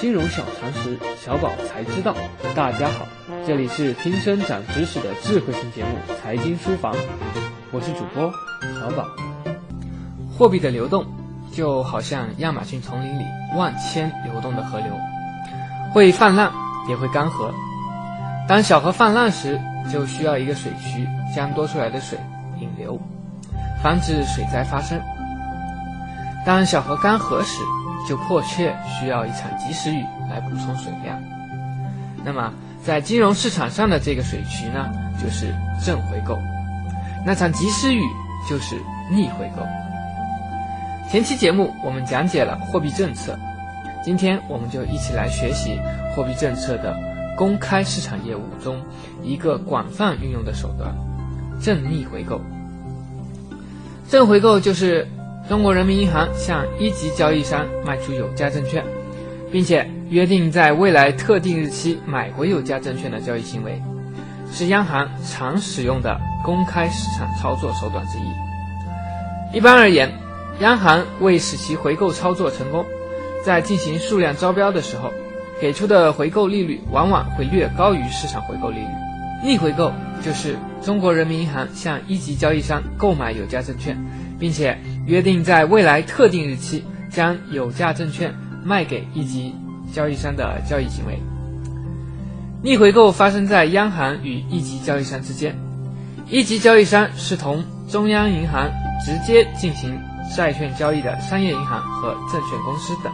金融小常识，小宝才知道。大家好，这里是听声长知识的智慧型节目《财经书房》，我是主播小宝。货币的流动就好像亚马逊丛林里万千流动的河流，会泛滥，也会干涸。当小河泛滥时，就需要一个水渠将多出来的水引流，防止水灾发生。当小河干涸时，就迫切需要一场及时雨来补充水量。那么，在金融市场上的这个水渠呢，就是正回购；那场及时雨就是逆回购。前期节目我们讲解了货币政策，今天我们就一起来学习货币政策的公开市场业务中一个广泛运用的手段——正逆回购。正回购就是。中国人民银行向一级交易商卖出有价证券，并且约定在未来特定日期买回有价证券的交易行为，是央行常使用的公开市场操作手段之一。一般而言，央行为使其回购操作成功，在进行数量招标的时候，给出的回购利率往往会略高于市场回购利率。逆回购就是中国人民银行向一级交易商购买有价证券，并且。约定在未来特定日期将有价证券卖给一级交易商的交易行为。逆回购发生在央行与一级交易商之间，一级交易商是同中央银行直接进行债券交易的商业银行和证券公司等。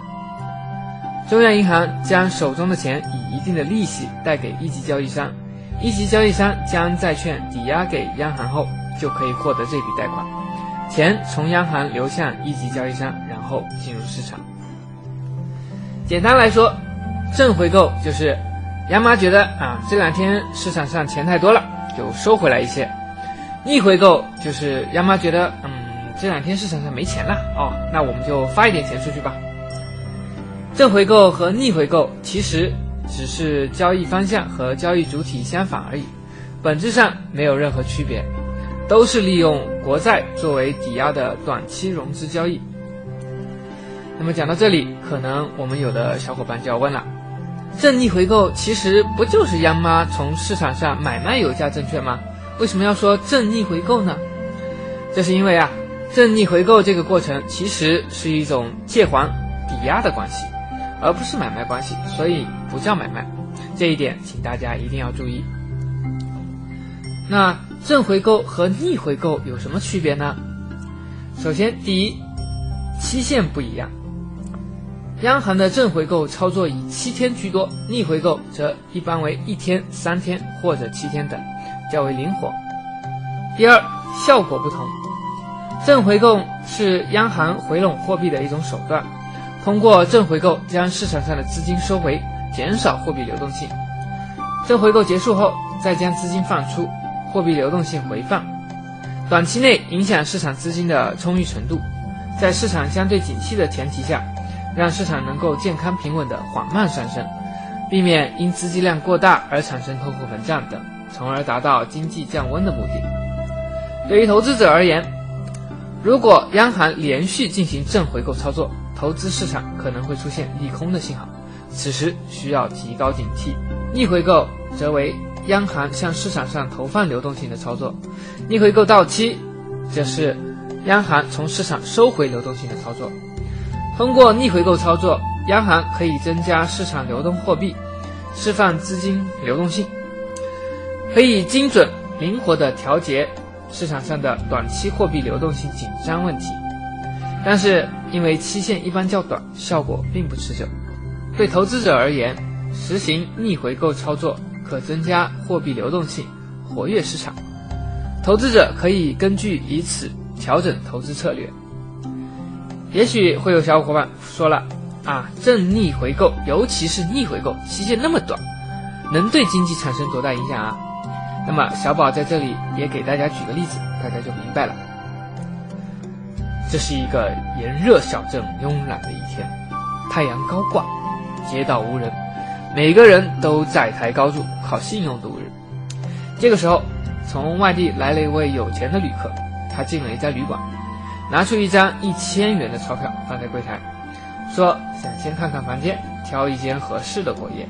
中央银行将手中的钱以一定的利息贷给一级交易商，一级交易商将债券抵押给央行后，就可以获得这笔贷款。钱从央行流向一级交易商，然后进入市场。简单来说，正回购就是央妈觉得啊这两天市场上钱太多了，就收回来一些；逆回购就是央妈觉得嗯这两天市场上没钱了哦，那我们就发一点钱出去吧。正回购和逆回购其实只是交易方向和交易主体相反而已，本质上没有任何区别。都是利用国债作为抵押的短期融资交易。那么讲到这里，可能我们有的小伙伴就要问了：正逆回购其实不就是央妈从市场上买卖有价证券吗？为什么要说正逆回购呢？这是因为啊，正逆回购这个过程其实是一种借还抵押的关系，而不是买卖关系，所以不叫买卖。这一点请大家一定要注意。那正回购和逆回购有什么区别呢？首先，第一，期限不一样。央行的正回购操作以七天居多，逆回购则一般为一天、三天或者七天等，较为灵活。第二，效果不同。正回购是央行回笼货币的一种手段，通过正回购将市场上的资金收回，减少货币流动性。正回购结束后，再将资金放出。货币流动性回放，短期内影响市场资金的充裕程度，在市场相对景气的前提下，让市场能够健康平稳的缓慢上升，避免因资金量过大而产生通货膨胀等，从而达到经济降温的目的。对于投资者而言，如果央行连续进行正回购操作，投资市场可能会出现利空的信号，此时需要提高警惕。逆回购则为。央行向市场上投放流动性的操作，逆回购到期，则是央行从市场收回流动性的操作。通过逆回购操作，央行可以增加市场流动货币，释放资金流动性，可以精准灵活地调节市场上的短期货币流动性紧张问题。但是，因为期限一般较短，效果并不持久。对投资者而言，实行逆回购操作。可增加货币流动性，活跃市场。投资者可以根据以此调整投资策略。也许会有小伙伴说了啊，正逆回购，尤其是逆回购，期限那么短，能对经济产生多大影响啊？那么小宝在这里也给大家举个例子，大家就明白了。这是一个炎热小镇慵懒的一天，太阳高挂，街道无人。每个人都债台高筑，靠信用度日。这个时候，从外地来了一位有钱的旅客，他进了一家旅馆，拿出一张一千元的钞票放在柜台，说想先看看房间，挑一间合适的过夜。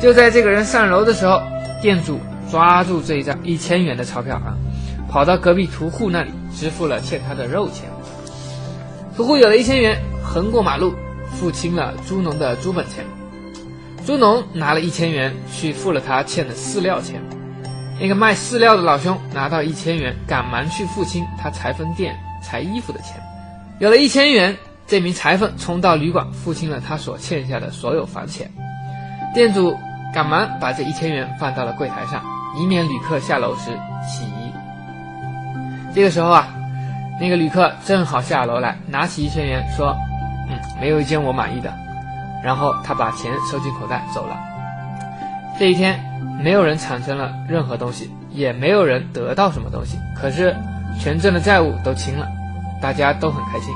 就在这个人上楼的时候，店主抓住这一张一千元的钞票啊，跑到隔壁屠户那里支付了欠他的肉钱。屠户有了一千元，横过马路付清了猪农的猪本钱。猪农拿了一千元去付了他欠的饲料钱。那个卖饲料的老兄拿到一千元，赶忙去付清他裁缝店裁衣服的钱。有了一千元，这名裁缝冲到旅馆付清了他所欠下的所有房钱。店主赶忙把这一千元放到了柜台上，以免旅客下楼时起疑。这个时候啊，那个旅客正好下楼来，拿起一千元说：“嗯，没有一件我满意的。”然后他把钱收进口袋走了。这一天，没有人产生了任何东西，也没有人得到什么东西。可是，全镇的债务都清了，大家都很开心。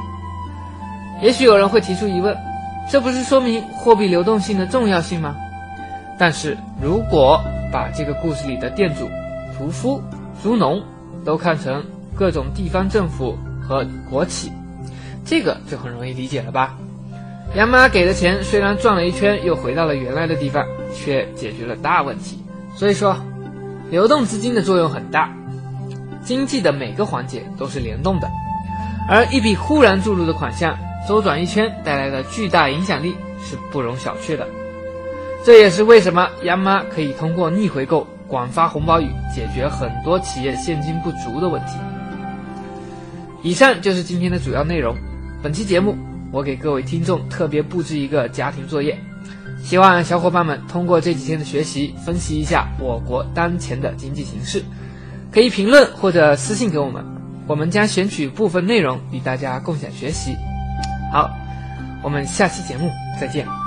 也许有人会提出疑问：这不是说明货币流动性的重要性吗？但是如果把这个故事里的店主、屠夫、猪农都看成各种地方政府和国企，这个就很容易理解了吧？杨妈给的钱虽然转了一圈又回到了原来的地方，却解决了大问题。所以说，流动资金的作用很大，经济的每个环节都是联动的，而一笔忽然注入的款项，周转一圈带来的巨大影响力是不容小觑的。这也是为什么杨妈可以通过逆回购、广发红包雨解决很多企业现金不足的问题。以上就是今天的主要内容。本期节目。我给各位听众特别布置一个家庭作业，希望小伙伴们通过这几天的学习，分析一下我国当前的经济形势，可以评论或者私信给我们，我们将选取部分内容与大家共享学习。好，我们下期节目再见。